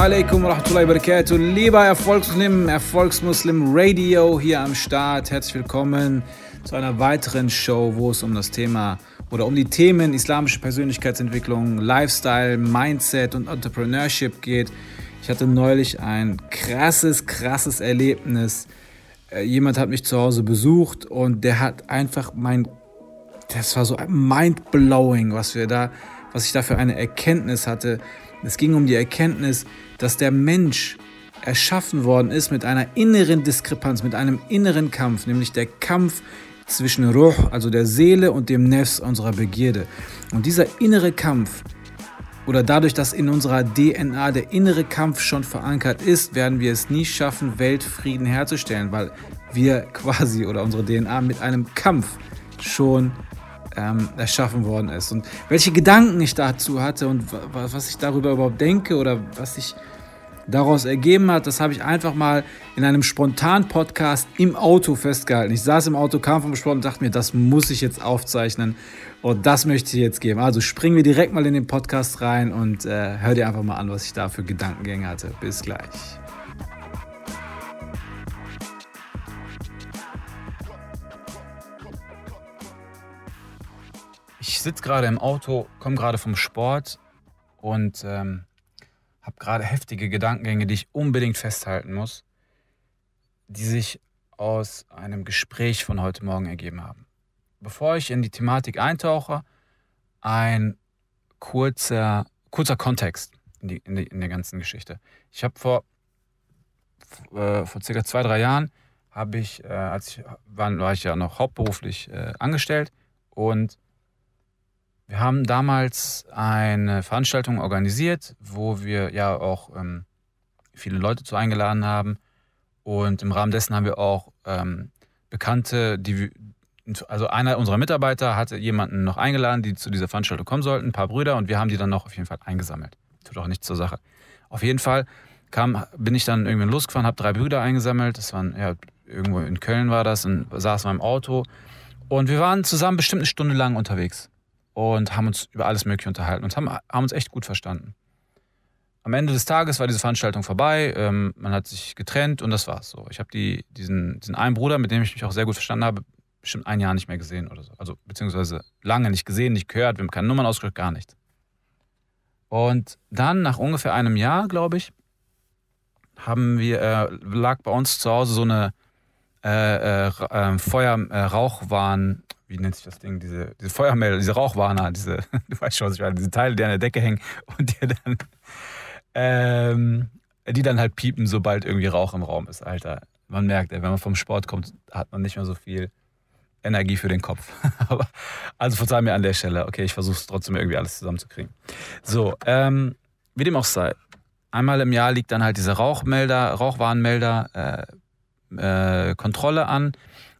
alaikum wa rahmatullahi wa barakatuh. Lieber Erfolgsmuslim, Erfolgsmuslim Radio hier am Start. Herzlich willkommen zu einer weiteren Show, wo es um das Thema oder um die Themen islamische Persönlichkeitsentwicklung, Lifestyle, Mindset und Entrepreneurship geht. Ich hatte neulich ein krasses, krasses Erlebnis. Äh, jemand hat mich zu Hause besucht und der hat einfach mein, das war so mind-blowing, was wir da, was ich da für eine Erkenntnis hatte. Es ging um die Erkenntnis, dass der Mensch erschaffen worden ist mit einer inneren Diskrepanz, mit einem inneren Kampf, nämlich der Kampf zwischen Ruh, also der Seele und dem Nefs unserer Begierde. Und dieser innere Kampf, oder dadurch, dass in unserer DNA der innere Kampf schon verankert ist, werden wir es nie schaffen, Weltfrieden herzustellen, weil wir quasi oder unsere DNA mit einem Kampf schon ähm, erschaffen worden ist. Und welche Gedanken ich dazu hatte und was ich darüber überhaupt denke oder was ich daraus ergeben hat, das habe ich einfach mal in einem spontanen Podcast im Auto festgehalten. Ich saß im Auto, kam vom Sport und dachte mir, das muss ich jetzt aufzeichnen und das möchte ich jetzt geben. Also springen wir direkt mal in den Podcast rein und äh, hör dir einfach mal an, was ich da für Gedankengänge hatte. Bis gleich. Ich sitze gerade im Auto, komme gerade vom Sport und ähm, habe gerade heftige Gedankengänge, die ich unbedingt festhalten muss, die sich aus einem Gespräch von heute Morgen ergeben haben. Bevor ich in die Thematik eintauche, ein kurzer, kurzer Kontext in, die, in, die, in der ganzen Geschichte. Ich habe vor, äh, vor circa zwei, drei Jahren, ich, äh, als ich war, war ich ja noch hauptberuflich äh, angestellt und wir haben damals eine Veranstaltung organisiert, wo wir ja auch ähm, viele Leute zu eingeladen haben. Und im Rahmen dessen haben wir auch ähm, Bekannte, die, also einer unserer Mitarbeiter hatte jemanden noch eingeladen, die zu dieser Veranstaltung kommen sollten, ein paar Brüder, und wir haben die dann noch auf jeden Fall eingesammelt. Tut auch nichts zur Sache. Auf jeden Fall kam, bin ich dann irgendwann losgefahren, habe drei Brüder eingesammelt. Das waren, ja, irgendwo in Köln war das, und saßen wir im Auto. Und wir waren zusammen bestimmt eine Stunde lang unterwegs und haben uns über alles Mögliche unterhalten und haben, haben uns echt gut verstanden. Am Ende des Tages war diese Veranstaltung vorbei, ähm, man hat sich getrennt und das war's so. Ich habe die, diesen, diesen einen Bruder, mit dem ich mich auch sehr gut verstanden habe, bestimmt ein Jahr nicht mehr gesehen oder so. Also beziehungsweise lange nicht gesehen, nicht gehört, wir haben keine Nummern ausgedrückt, gar nichts. Und dann, nach ungefähr einem Jahr, glaube ich, haben wir, äh, lag bei uns zu Hause so eine äh, äh, ähm, Feuer, äh, wie nennt sich das Ding, diese, diese Feuermelder, diese Rauchwarner, diese, du weißt schon, was ich meine, diese Teile, die an der Decke hängen und die dann, ähm, die dann halt piepen, sobald irgendwie Rauch im Raum ist, Alter. Man merkt, wenn man vom Sport kommt, hat man nicht mehr so viel Energie für den Kopf. also verzeih mir an der Stelle. Okay, ich versuche es trotzdem irgendwie alles zusammenzukriegen. So, ähm, wie dem auch sei. Einmal im Jahr liegt dann halt dieser Rauchmelder, Rauchwarnmelder, äh, äh, Kontrolle an.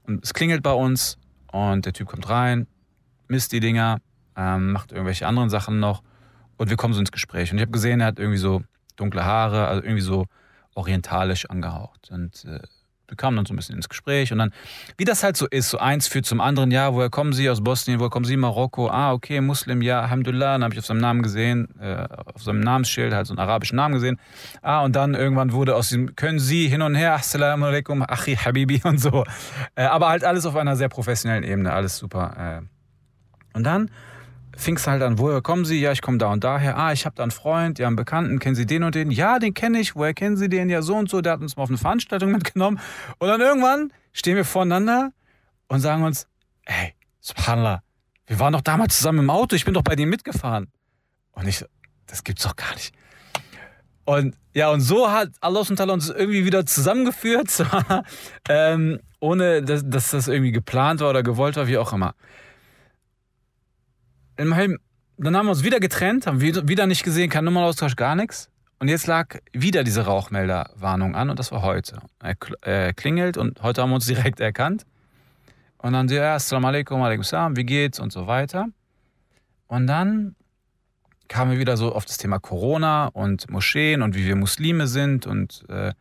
Und es klingelt bei uns und der Typ kommt rein, misst die Dinger, ähm, macht irgendwelche anderen Sachen noch und wir kommen so ins Gespräch. Und ich habe gesehen, er hat irgendwie so dunkle Haare, also irgendwie so orientalisch angehaucht. Und äh, wir kamen dann so ein bisschen ins Gespräch und dann, wie das halt so ist, so eins führt zum anderen, ja, woher kommen Sie aus Bosnien, woher kommen Sie? Marokko, ah, okay, Muslim, ja, Alhamdulillah, dann habe ich auf seinem Namen gesehen, äh, auf seinem Namensschild halt so einen arabischen Namen gesehen, ah, und dann irgendwann wurde aus diesem, können Sie hin und her, assalamu alaikum, achi, habibi und so, äh, aber halt alles auf einer sehr professionellen Ebene, alles super. Äh. Und dann fing es halt an, woher kommen Sie? Ja, ich komme da und daher. Ah, ich habe da einen Freund, ja, einen Bekannten, kennen Sie den und den? Ja, den kenne ich. Woher kennen Sie den? Ja, so und so. Der hat uns mal auf eine Veranstaltung mitgenommen. Und dann irgendwann stehen wir voreinander und sagen uns, ey, Subhanallah, wir waren doch damals zusammen im Auto, ich bin doch bei denen mitgefahren. Und ich, das gibt's doch gar nicht. Und ja, und so hat Allah uns irgendwie wieder zusammengeführt, ähm, ohne dass, dass das irgendwie geplant war oder gewollt war, wie auch immer. Immerhin, dann haben wir uns wieder getrennt, haben wieder nicht gesehen, kein Nummernaustausch, gar nichts. Und jetzt lag wieder diese Rauchmelderwarnung an und das war heute. Er klingelt und heute haben wir uns direkt erkannt. Und dann, ja, Assalamu alaikum, alaikum salam, wie geht's und so weiter. Und dann kamen wir wieder so auf das Thema Corona und Moscheen und wie wir Muslime sind und äh,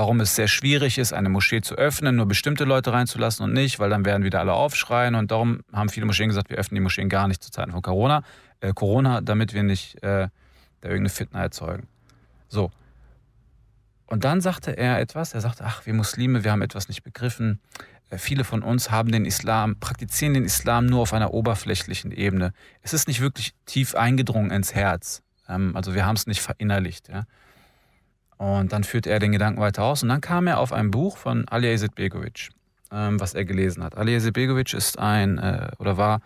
warum es sehr schwierig ist, eine Moschee zu öffnen, nur bestimmte Leute reinzulassen und nicht, weil dann werden wieder alle aufschreien und darum haben viele Moscheen gesagt, wir öffnen die Moscheen gar nicht zu Zeiten von Corona, äh, Corona, damit wir nicht äh, da irgendeine Fitna erzeugen. So. Und dann sagte er etwas, er sagte, ach, wir Muslime, wir haben etwas nicht begriffen. Äh, viele von uns haben den Islam, praktizieren den Islam nur auf einer oberflächlichen Ebene. Es ist nicht wirklich tief eingedrungen ins Herz. Ähm, also wir haben es nicht verinnerlicht. Und dann führte er den Gedanken weiter aus und dann kam er auf ein Buch von Ali Begovic, ähm, was er gelesen hat. Ali Begovic ist ein äh, oder war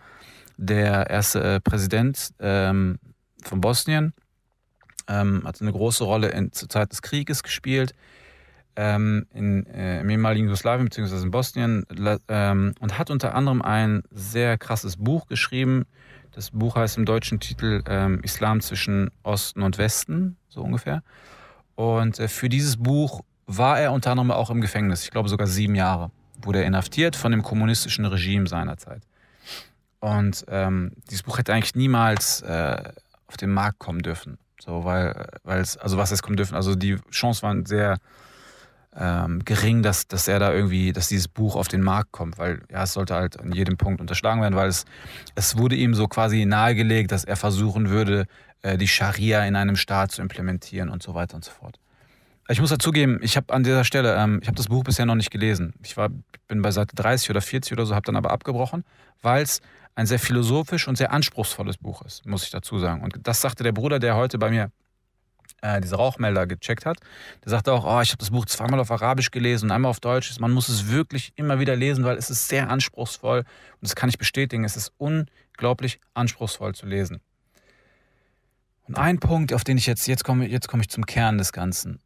der erste äh, Präsident ähm, von Bosnien, ähm, hat eine große Rolle in, zur Zeit des Krieges gespielt ähm, in, äh, im ehemaligen Jugoslawien bzw. in Bosnien ähm, und hat unter anderem ein sehr krasses Buch geschrieben. Das Buch heißt im deutschen Titel ähm, Islam zwischen Osten und Westen, so ungefähr. Und äh, für dieses Buch war er unter anderem auch im Gefängnis. Ich glaube sogar sieben Jahre wurde er inhaftiert von dem kommunistischen Regime seinerzeit. Und ähm, dieses Buch hätte eigentlich niemals äh, auf den Markt kommen dürfen. So, weil, weil es, also was es kommen dürfen, also die Chancen waren sehr ähm, gering, dass, dass er da irgendwie, dass dieses Buch auf den Markt kommt, weil ja, es sollte halt an jedem Punkt unterschlagen werden, weil es, es wurde ihm so quasi nahegelegt, dass er versuchen würde, die Scharia in einem Staat zu implementieren und so weiter und so fort. Ich muss dazugeben, ich habe an dieser Stelle, ähm, ich habe das Buch bisher noch nicht gelesen. Ich war, bin bei Seite 30 oder 40 oder so, habe dann aber abgebrochen, weil es ein sehr philosophisch und sehr anspruchsvolles Buch ist, muss ich dazu sagen. Und das sagte der Bruder, der heute bei mir äh, diese Rauchmelder gecheckt hat. Der sagte auch, oh, ich habe das Buch zweimal auf Arabisch gelesen und einmal auf Deutsch. Man muss es wirklich immer wieder lesen, weil es ist sehr anspruchsvoll. Und das kann ich bestätigen, es ist unglaublich anspruchsvoll zu lesen. Und ein Punkt, auf den ich jetzt, jetzt komme, jetzt komme ich zum Kern des Ganzen.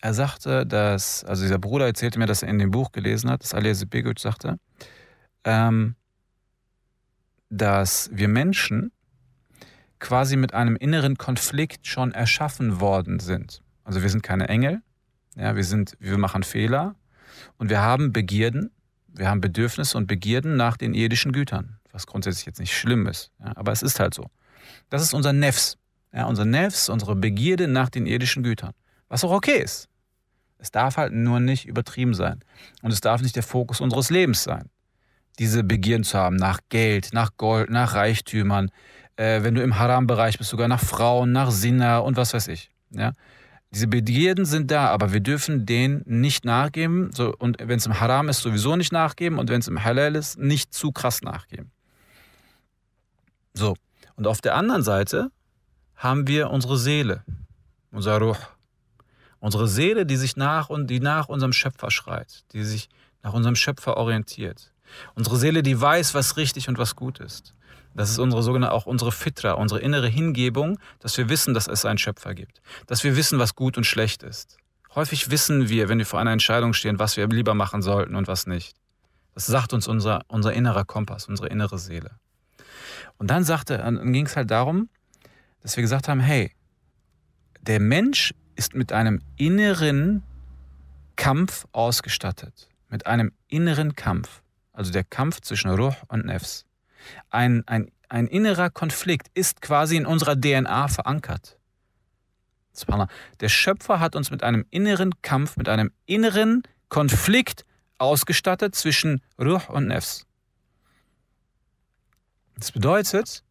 Er sagte, dass, also dieser Bruder erzählte mir, dass er in dem Buch gelesen hat, dass Alija Begovic sagte, ähm, dass wir Menschen quasi mit einem inneren Konflikt schon erschaffen worden sind. Also wir sind keine Engel, ja, wir sind, wir machen Fehler und wir haben Begierden, wir haben Bedürfnisse und Begierden nach den irdischen Gütern, was grundsätzlich jetzt nicht schlimm ist, ja, aber es ist halt so. Das ist unser Nefs, ja, unser Nefs, unsere Begierde nach den irdischen Gütern. Was auch okay ist. Es darf halt nur nicht übertrieben sein. Und es darf nicht der Fokus unseres Lebens sein. Diese Begierden zu haben nach Geld, nach Gold, nach Reichtümern. Äh, wenn du im Haram-Bereich bist, sogar nach Frauen, nach Sinna und was weiß ich. Ja? Diese Begierden sind da, aber wir dürfen denen nicht nachgeben. So, und wenn es im Haram ist, sowieso nicht nachgeben. Und wenn es im Halal ist, nicht zu krass nachgeben. So. Und auf der anderen Seite haben wir unsere Seele, unser Ruh. Unsere Seele, die sich nach und die nach unserem Schöpfer schreit, die sich nach unserem Schöpfer orientiert. Unsere Seele, die weiß, was richtig und was gut ist. Das ist unsere sogenannte auch unsere Fitra, unsere innere Hingebung, dass wir wissen, dass es einen Schöpfer gibt, dass wir wissen, was gut und schlecht ist. Häufig wissen wir, wenn wir vor einer Entscheidung stehen, was wir lieber machen sollten und was nicht. Das sagt uns unser, unser innerer Kompass, unsere innere Seele. Und dann sagte, dann ging es halt darum, dass wir gesagt haben, hey, der Mensch ist mit einem inneren Kampf ausgestattet. Mit einem inneren Kampf. Also der Kampf zwischen Ruh und Nefs. Ein, ein, ein innerer Konflikt ist quasi in unserer DNA verankert. Der Schöpfer hat uns mit einem inneren Kampf, mit einem inneren Konflikt ausgestattet zwischen Ruh und Nefs. Das bedeutet,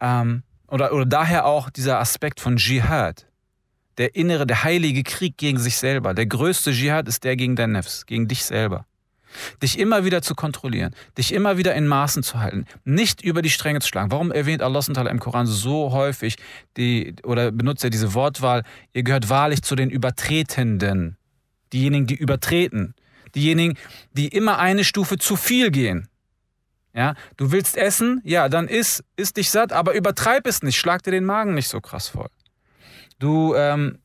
ähm, oder, oder daher auch dieser Aspekt von Dschihad. Der innere, der heilige Krieg gegen sich selber. Der größte Dschihad ist der gegen dein Nefs, gegen dich selber. Dich immer wieder zu kontrollieren, dich immer wieder in Maßen zu halten, nicht über die Stränge zu schlagen. Warum erwähnt Allah im Koran so häufig die, oder benutzt er diese Wortwahl, ihr gehört wahrlich zu den Übertretenden, diejenigen, die übertreten, diejenigen, die immer eine Stufe zu viel gehen. Ja, du willst essen, ja, dann iss, iss dich satt, aber übertreib es nicht, schlag dir den Magen nicht so krass voll. Du, ähm,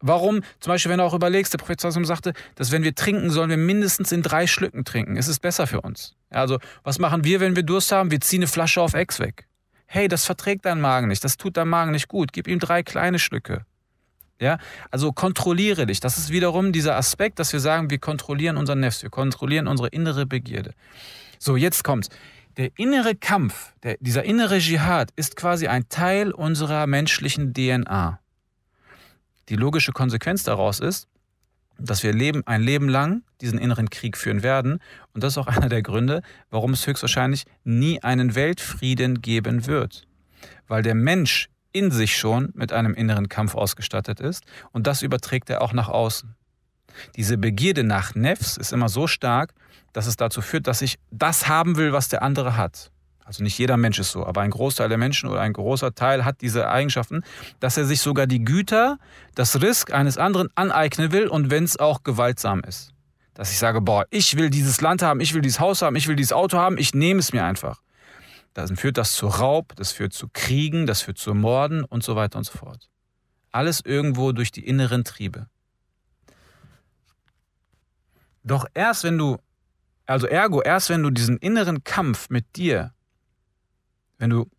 warum, zum Beispiel, wenn du auch überlegst, der Prophet sagte, dass wenn wir trinken, sollen wir mindestens in drei Schlücken trinken. Es ist besser für uns. Also, was machen wir, wenn wir Durst haben? Wir ziehen eine Flasche auf Ex weg. Hey, das verträgt dein Magen nicht, das tut dein Magen nicht gut. Gib ihm drei kleine Schlücke. Ja, also kontrolliere dich. Das ist wiederum dieser Aspekt, dass wir sagen, wir kontrollieren unseren Nefs, wir kontrollieren unsere innere Begierde. So, jetzt kommt's. Der innere Kampf, der, dieser innere Dschihad ist quasi ein Teil unserer menschlichen DNA. Die logische Konsequenz daraus ist, dass wir leben, ein Leben lang diesen inneren Krieg führen werden. Und das ist auch einer der Gründe, warum es höchstwahrscheinlich nie einen Weltfrieden geben wird. Weil der Mensch in sich schon mit einem inneren Kampf ausgestattet ist und das überträgt er auch nach außen. Diese Begierde nach Nefs ist immer so stark, dass es dazu führt, dass ich das haben will, was der andere hat. Also nicht jeder Mensch ist so, aber ein Großteil der Menschen oder ein großer Teil hat diese Eigenschaften, dass er sich sogar die Güter, das Risk eines anderen aneignen will und wenn es auch gewaltsam ist. Dass ich sage, boah, ich will dieses Land haben, ich will dieses Haus haben, ich will dieses Auto haben, ich nehme es mir einfach. Dann führt das zu Raub, das führt zu Kriegen, das führt zu Morden und so weiter und so fort. Alles irgendwo durch die inneren Triebe. Doch erst wenn du, also ergo, erst wenn du diesen inneren Kampf mit dir wenn du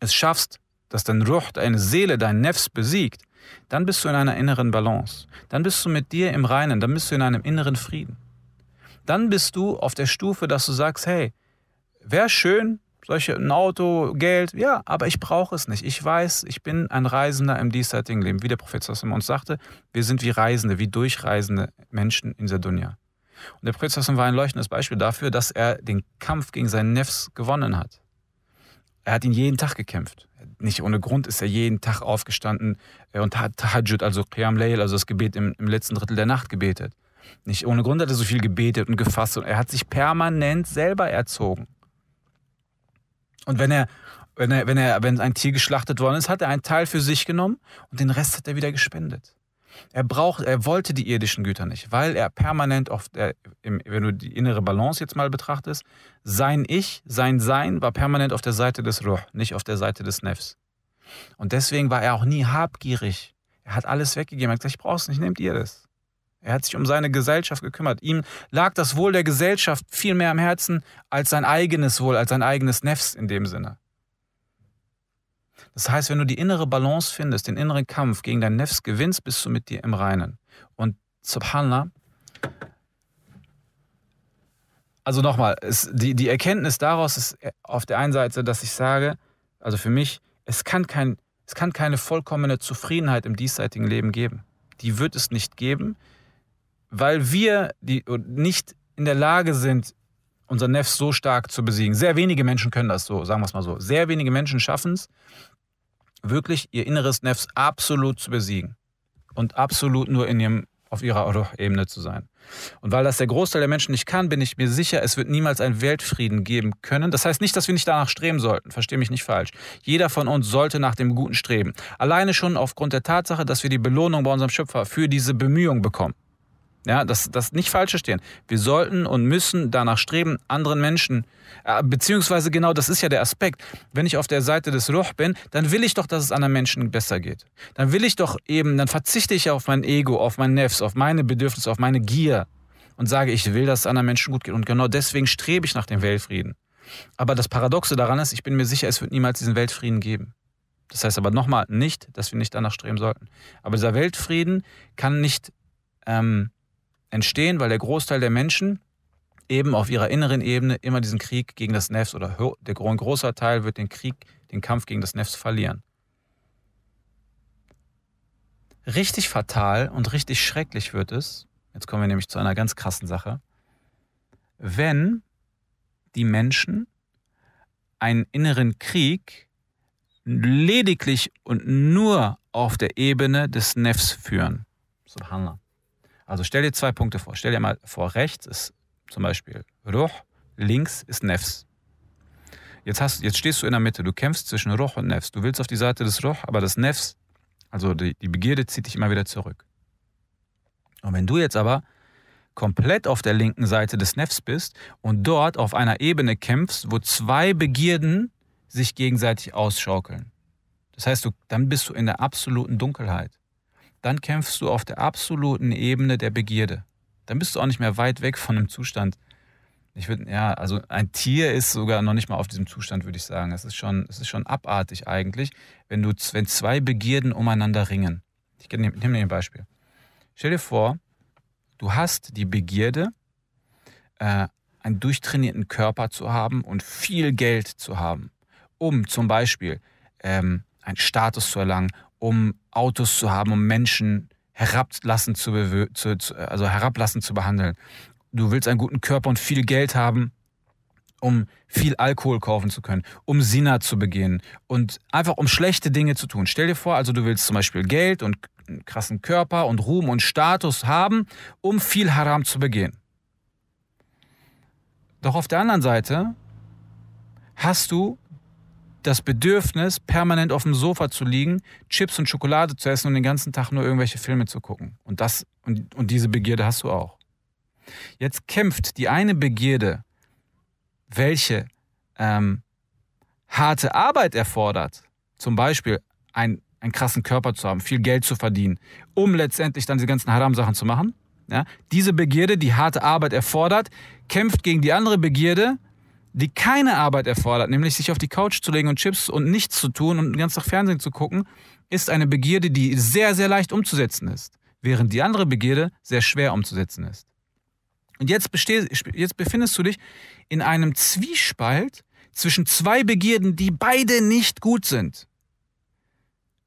es schaffst, dass dein Ruh, deine Seele, dein Nefs besiegt, dann bist du in einer inneren Balance. Dann bist du mit dir im Reinen, dann bist du in einem inneren Frieden. Dann bist du auf der Stufe, dass du sagst, hey, wäre schön, solche ein Auto, Geld, ja, aber ich brauche es nicht. Ich weiß, ich bin ein Reisender im diesseitigen Leben. Wie der Prophet Sassam uns sagte, wir sind wie Reisende, wie durchreisende Menschen in der Dunja. Und der Prophet Sassam war ein leuchtendes Beispiel dafür, dass er den Kampf gegen seinen Nefs gewonnen hat. Er hat ihn jeden Tag gekämpft. Nicht ohne Grund ist er jeden Tag aufgestanden äh, und hat Tahajjud, also Qiyam Layl, also das Gebet im, im letzten Drittel der Nacht gebetet. Nicht ohne Grund hat er so viel gebetet und gefasst und er hat sich permanent selber erzogen. Und wenn er, wenn er, wenn er, wenn ein Tier geschlachtet worden ist, hat er einen Teil für sich genommen und den Rest hat er wieder gespendet. Er braucht, er wollte die irdischen Güter nicht, weil er permanent auf der, wenn du die innere Balance jetzt mal betrachtest, sein Ich, sein Sein war permanent auf der Seite des Ruh, nicht auf der Seite des Nefs. Und deswegen war er auch nie habgierig. Er hat alles weggegeben. Er hat gesagt, ich brauch's nicht, nehmt ihr das. Er hat sich um seine Gesellschaft gekümmert. Ihm lag das Wohl der Gesellschaft viel mehr am Herzen als sein eigenes Wohl, als sein eigenes Nefs in dem Sinne. Das heißt, wenn du die innere Balance findest, den inneren Kampf gegen dein Nefs gewinnst, bist du mit dir im Reinen. Und subhanallah, also nochmal, die, die Erkenntnis daraus ist auf der einen Seite, dass ich sage, also für mich, es kann, kein, es kann keine vollkommene Zufriedenheit im diesseitigen Leben geben. Die wird es nicht geben, weil wir die nicht in der Lage sind, unser Nefs so stark zu besiegen. Sehr wenige Menschen können das so, sagen wir es mal so. Sehr wenige Menschen schaffen es, wirklich ihr inneres Nefs absolut zu besiegen und absolut nur in ihrem, auf ihrer Ebene zu sein. Und weil das der Großteil der Menschen nicht kann, bin ich mir sicher, es wird niemals einen Weltfrieden geben können. Das heißt nicht, dass wir nicht danach streben sollten. Verstehe mich nicht falsch. Jeder von uns sollte nach dem Guten streben. Alleine schon aufgrund der Tatsache, dass wir die Belohnung bei unserem Schöpfer für diese Bemühung bekommen. Ja, das, das nicht falsch verstehen. Wir sollten und müssen danach streben, anderen Menschen, äh, beziehungsweise genau das ist ja der Aspekt. Wenn ich auf der Seite des Ruh bin, dann will ich doch, dass es anderen Menschen besser geht. Dann will ich doch eben, dann verzichte ich auf mein Ego, auf mein Nefs, auf meine Bedürfnisse, auf meine Gier und sage, ich will, dass es anderen Menschen gut geht. Und genau deswegen strebe ich nach dem Weltfrieden. Aber das Paradoxe daran ist, ich bin mir sicher, es wird niemals diesen Weltfrieden geben. Das heißt aber nochmal nicht, dass wir nicht danach streben sollten. Aber dieser Weltfrieden kann nicht ähm, entstehen, weil der Großteil der Menschen eben auf ihrer inneren Ebene immer diesen Krieg gegen das Nefs oder der großer Teil wird den Krieg, den Kampf gegen das Nefs verlieren. Richtig fatal und richtig schrecklich wird es, jetzt kommen wir nämlich zu einer ganz krassen Sache, wenn die Menschen einen inneren Krieg lediglich und nur auf der Ebene des Nefs führen. Subhanallah. Also stell dir zwei Punkte vor. Stell dir mal vor, rechts ist zum Beispiel Ruh, links ist Nefs. Jetzt, hast, jetzt stehst du in der Mitte, du kämpfst zwischen Ruh und Nefs. Du willst auf die Seite des Ruh, aber das Nefs, also die, die Begierde, zieht dich immer wieder zurück. Und wenn du jetzt aber komplett auf der linken Seite des Nefs bist und dort auf einer Ebene kämpfst, wo zwei Begierden sich gegenseitig ausschaukeln. Das heißt, du, dann bist du in der absoluten Dunkelheit dann kämpfst du auf der absoluten Ebene der Begierde. Dann bist du auch nicht mehr weit weg von einem Zustand. Ich würde, ja, also ein Tier ist sogar noch nicht mal auf diesem Zustand, würde ich sagen. Es ist schon, es ist schon abartig eigentlich, wenn du, wenn zwei Begierden umeinander ringen. Ich nehme nehm dir ein Beispiel. Stell dir vor, du hast die Begierde, äh, einen durchtrainierten Körper zu haben und viel Geld zu haben, um zum Beispiel ähm, einen Status zu erlangen, um Autos zu haben, um Menschen herablassen zu, zu, also herablassen zu behandeln. Du willst einen guten Körper und viel Geld haben, um viel Alkohol kaufen zu können, um Sina zu begehen und einfach um schlechte Dinge zu tun. Stell dir vor, also du willst zum Beispiel Geld und einen krassen Körper und Ruhm und Status haben, um viel Haram zu begehen. Doch auf der anderen Seite hast du das Bedürfnis, permanent auf dem Sofa zu liegen, Chips und Schokolade zu essen und den ganzen Tag nur irgendwelche Filme zu gucken. Und, das, und, und diese Begierde hast du auch. Jetzt kämpft die eine Begierde, welche ähm, harte Arbeit erfordert, zum Beispiel ein, einen krassen Körper zu haben, viel Geld zu verdienen, um letztendlich dann die ganzen Haram-Sachen zu machen. Ja? Diese Begierde, die harte Arbeit erfordert, kämpft gegen die andere Begierde, die keine Arbeit erfordert, nämlich sich auf die Couch zu legen und Chips und nichts zu tun und den ganzen Tag Fernsehen zu gucken, ist eine Begierde, die sehr, sehr leicht umzusetzen ist, während die andere Begierde sehr schwer umzusetzen ist. Und jetzt, jetzt befindest du dich in einem Zwiespalt zwischen zwei Begierden, die beide nicht gut sind.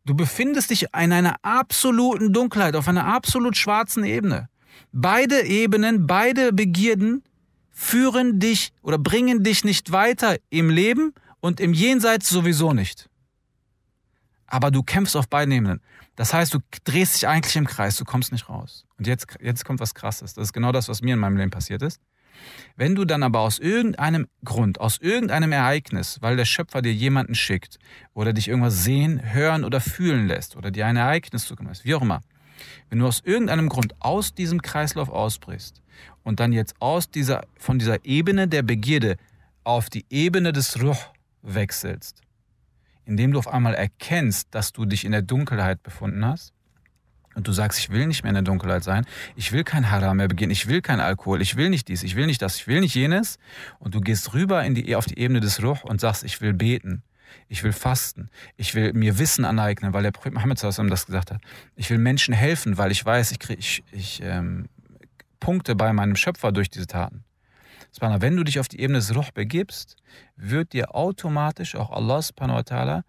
Du befindest dich in einer absoluten Dunkelheit, auf einer absolut schwarzen Ebene. Beide Ebenen, beide Begierden führen dich oder bringen dich nicht weiter im Leben und im Jenseits sowieso nicht. Aber du kämpfst auf beiden Ebenen. Das heißt, du drehst dich eigentlich im Kreis, du kommst nicht raus. Und jetzt, jetzt kommt was Krasses. Das ist genau das, was mir in meinem Leben passiert ist. Wenn du dann aber aus irgendeinem Grund, aus irgendeinem Ereignis, weil der Schöpfer dir jemanden schickt oder dich irgendwas sehen, hören oder fühlen lässt oder dir ein Ereignis zukommen lässt, wie auch immer, wenn du aus irgendeinem Grund aus diesem Kreislauf ausbrichst und dann jetzt aus dieser, von dieser Ebene der Begierde auf die Ebene des Ruh wechselst, indem du auf einmal erkennst, dass du dich in der Dunkelheit befunden hast und du sagst, ich will nicht mehr in der Dunkelheit sein, ich will kein Haram mehr begehen, ich will kein Alkohol, ich will nicht dies, ich will nicht das, ich will nicht jenes und du gehst rüber in die, auf die Ebene des Ruh und sagst, ich will beten, ich will fasten, ich will mir Wissen aneignen, weil der Prophet Muhammad das gesagt hat. Ich will Menschen helfen, weil ich weiß, ich, krieg, ich, ich ähm, Punkte bei meinem Schöpfer durch diese Taten. Wenn du dich auf die Ebene des Ruh begibst, wird dir automatisch auch Allah subhanahu wa ta'ala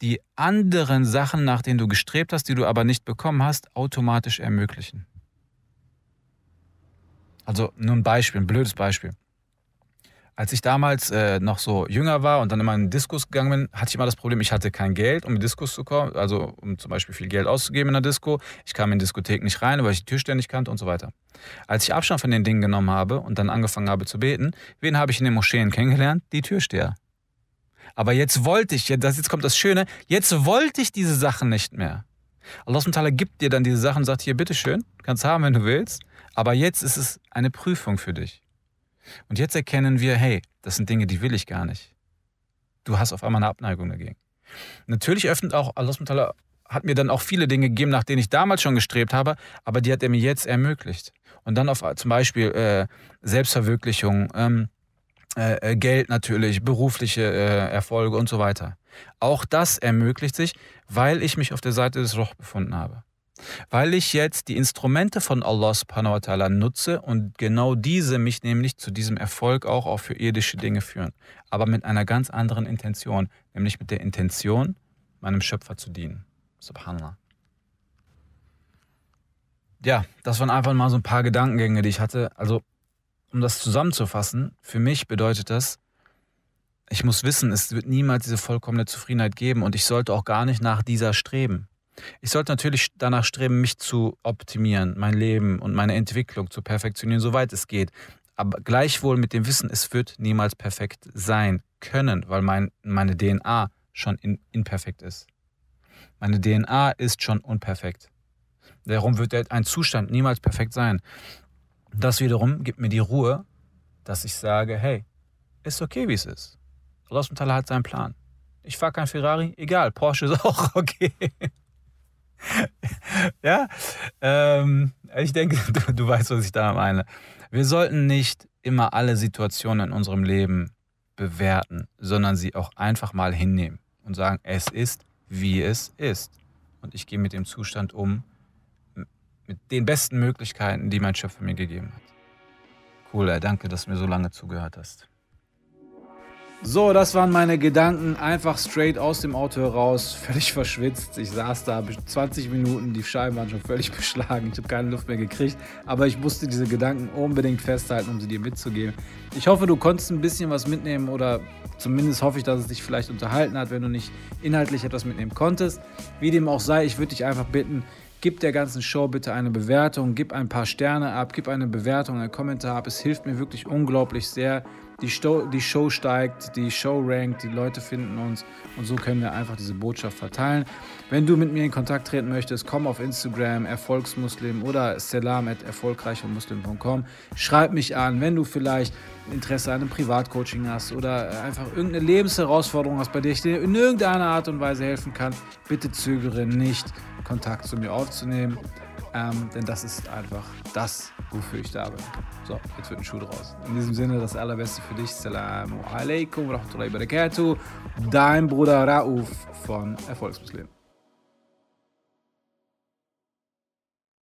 die anderen Sachen, nach denen du gestrebt hast, die du aber nicht bekommen hast, automatisch ermöglichen. Also nur ein Beispiel, ein blödes Beispiel. Als ich damals äh, noch so jünger war und dann immer in Diskus gegangen bin, hatte ich immer das Problem, ich hatte kein Geld, um in Diskus zu kommen, also um zum Beispiel viel Geld auszugeben in der Disco. Ich kam in Diskothek nicht rein, weil ich die Türsteher nicht kannte und so weiter. Als ich Abstand von den Dingen genommen habe und dann angefangen habe zu beten, wen habe ich in den Moscheen kennengelernt? Die Türsteher. Aber jetzt wollte ich, jetzt kommt das Schöne, jetzt wollte ich diese Sachen nicht mehr. Allah Ta'ala gibt dir dann diese Sachen und sagt, hier, bitteschön, kannst haben, wenn du willst, aber jetzt ist es eine Prüfung für dich. Und jetzt erkennen wir, hey, das sind Dinge, die will ich gar nicht. Du hast auf einmal eine Abneigung dagegen. Natürlich öffnet auch Allah hat mir dann auch viele Dinge gegeben, nach denen ich damals schon gestrebt habe, aber die hat er mir jetzt ermöglicht. Und dann auf zum Beispiel äh, Selbstverwirklichung, ähm, äh, äh Geld natürlich, berufliche äh, Erfolge und so weiter. Auch das ermöglicht sich, weil ich mich auf der Seite des Roch befunden habe. Weil ich jetzt die Instrumente von Allah subhanahu wa ta'ala nutze und genau diese mich nämlich zu diesem Erfolg auch, auch für irdische Dinge führen. Aber mit einer ganz anderen Intention, nämlich mit der Intention, meinem Schöpfer zu dienen. Subhanallah. Ja, das waren einfach mal so ein paar Gedankengänge, die ich hatte. Also, um das zusammenzufassen, für mich bedeutet das, ich muss wissen, es wird niemals diese vollkommene Zufriedenheit geben und ich sollte auch gar nicht nach dieser streben. Ich sollte natürlich danach streben, mich zu optimieren, mein Leben und meine Entwicklung zu perfektionieren, soweit es geht. Aber gleichwohl mit dem Wissen, es wird niemals perfekt sein können, weil mein, meine DNA schon in, imperfekt ist. Meine DNA ist schon unperfekt. Darum wird ein Zustand niemals perfekt sein. Das wiederum gibt mir die Ruhe, dass ich sage, hey, ist okay, wie es ist. Allah hat seinen Plan. Ich fahre kein Ferrari, egal, Porsche ist auch okay. ja, ähm, ich denke, du, du weißt, was ich da meine. Wir sollten nicht immer alle Situationen in unserem Leben bewerten, sondern sie auch einfach mal hinnehmen und sagen, es ist, wie es ist. Und ich gehe mit dem Zustand um, mit den besten Möglichkeiten, die mein Schöpfer mir gegeben hat. Cool, danke, dass du mir so lange zugehört hast. So, das waren meine Gedanken, einfach straight aus dem Auto heraus, völlig verschwitzt. Ich saß da 20 Minuten, die Scheiben waren schon völlig beschlagen, ich habe keine Luft mehr gekriegt, aber ich musste diese Gedanken unbedingt festhalten, um sie dir mitzugeben. Ich hoffe, du konntest ein bisschen was mitnehmen oder zumindest hoffe ich, dass es dich vielleicht unterhalten hat, wenn du nicht inhaltlich etwas mitnehmen konntest. Wie dem auch sei, ich würde dich einfach bitten, Gib der ganzen Show bitte eine Bewertung, gib ein paar Sterne ab, gib eine Bewertung, einen Kommentar ab. Es hilft mir wirklich unglaublich sehr. Die Show, die Show steigt, die Show rankt, die Leute finden uns und so können wir einfach diese Botschaft verteilen. Wenn du mit mir in Kontakt treten möchtest, komm auf Instagram, Erfolgsmuslim oder selam.erfolgreichermuslim.com. Schreib mich an, wenn du vielleicht Interesse an einem Privatcoaching hast oder einfach irgendeine Lebensherausforderung hast, bei der ich dir in irgendeiner Art und Weise helfen kann. Bitte zögere nicht, Kontakt zu mir aufzunehmen, ähm, denn das ist einfach das, wofür ich da bin. So, jetzt wird ein Schuh draus. In diesem Sinne, das Allerbeste für dich. Assalamu alaikum wa rahmatullahi wa barakatuh. Dein Bruder Rauf von Erfolgsmuslim.